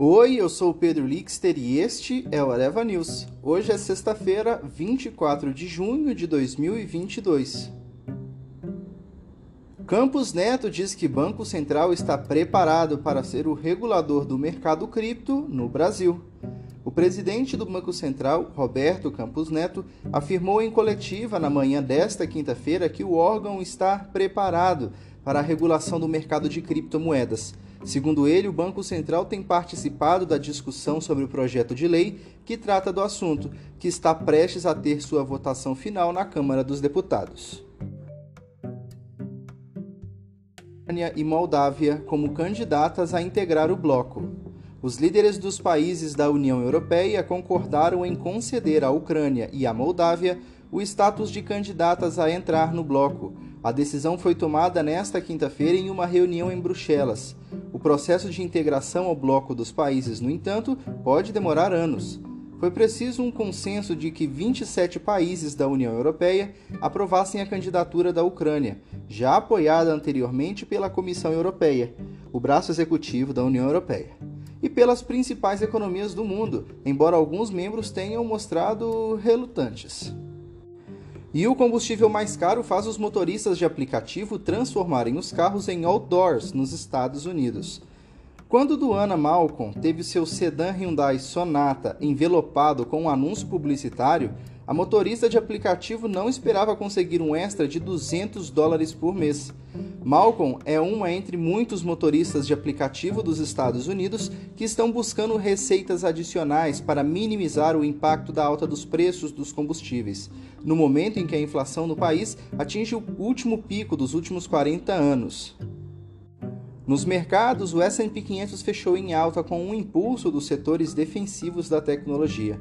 Oi, eu sou o Pedro Lixter e este é o Areva News. Hoje é sexta-feira, 24 de junho de 2022. Campos Neto diz que Banco Central está preparado para ser o regulador do mercado cripto no Brasil. O presidente do Banco Central, Roberto Campos Neto, afirmou em coletiva na manhã desta quinta-feira que o órgão está preparado para a regulação do mercado de criptomoedas. Segundo ele, o Banco Central tem participado da discussão sobre o projeto de lei que trata do assunto, que está prestes a ter sua votação final na Câmara dos Deputados. e Moldávia como candidatas a integrar o bloco. Os líderes dos países da União Europeia concordaram em conceder à Ucrânia e à Moldávia o status de candidatas a entrar no bloco. A decisão foi tomada nesta quinta-feira em uma reunião em Bruxelas. O processo de integração ao bloco dos países, no entanto, pode demorar anos. Foi preciso um consenso de que 27 países da União Europeia aprovassem a candidatura da Ucrânia, já apoiada anteriormente pela Comissão Europeia, o braço executivo da União Europeia, e pelas principais economias do mundo, embora alguns membros tenham mostrado relutantes. E o combustível mais caro faz os motoristas de aplicativo transformarem os carros em outdoors nos Estados Unidos. Quando Duana Malcolm teve seu sedã Hyundai Sonata envelopado com um anúncio publicitário, a motorista de aplicativo não esperava conseguir um extra de 200 dólares por mês. Malcolm é uma entre muitos motoristas de aplicativo dos Estados Unidos que estão buscando receitas adicionais para minimizar o impacto da alta dos preços dos combustíveis, no momento em que a inflação no país atinge o último pico dos últimos 40 anos. Nos mercados, o S&P 500 fechou em alta com um impulso dos setores defensivos da tecnologia.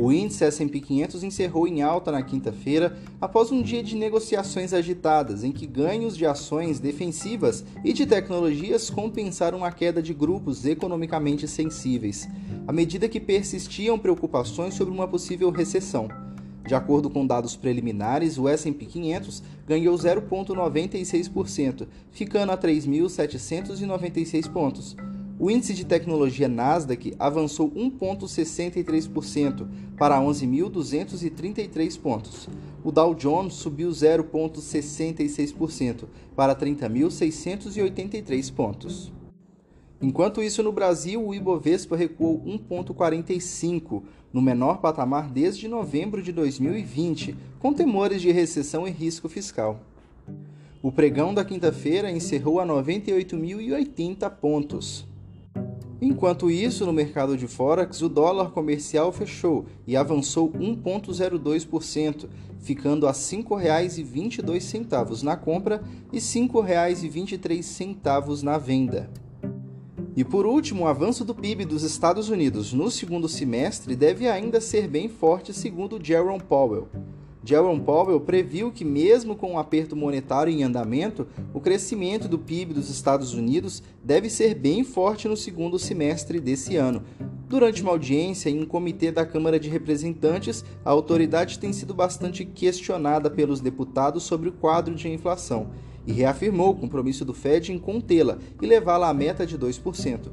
O índice S&P 500 encerrou em alta na quinta-feira após um dia de negociações agitadas em que ganhos de ações defensivas e de tecnologias compensaram a queda de grupos economicamente sensíveis, à medida que persistiam preocupações sobre uma possível recessão. De acordo com dados preliminares, o S&P 500 ganhou 0,96%, ficando a 3.796 pontos. O índice de tecnologia Nasdaq avançou 1,63% para 11.233 pontos. O Dow Jones subiu 0,66% para 30.683 pontos. Enquanto isso, no Brasil, o Ibovespa recuou 1,45, no menor patamar desde novembro de 2020, com temores de recessão e risco fiscal. O pregão da quinta-feira encerrou a 98.080 pontos. Enquanto isso, no mercado de Forex, o dólar comercial fechou e avançou 1,02%, ficando a R$ 5,22 na compra e R$ 5,23 na venda. E por último, o avanço do PIB dos Estados Unidos no segundo semestre deve ainda ser bem forte, segundo Jerome Powell. Jerome Powell previu que, mesmo com o um aperto monetário em andamento, o crescimento do PIB dos Estados Unidos deve ser bem forte no segundo semestre desse ano. Durante uma audiência em um comitê da Câmara de Representantes, a autoridade tem sido bastante questionada pelos deputados sobre o quadro de inflação e reafirmou o compromisso do Fed em contê-la e levá-la à meta de 2%.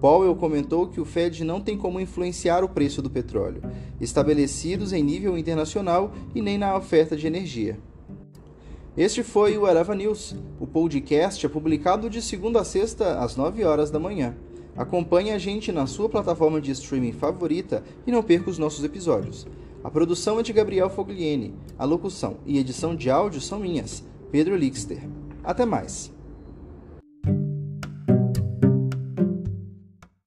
Powell comentou que o Fed não tem como influenciar o preço do petróleo, estabelecidos em nível internacional e nem na oferta de energia. Este foi o Arava News. O podcast é publicado de segunda a sexta às 9 horas da manhã. Acompanhe a gente na sua plataforma de streaming favorita e não perca os nossos episódios. A produção é de Gabriel Fogliene, a locução e edição de áudio são minhas, Pedro Lixter. Até mais!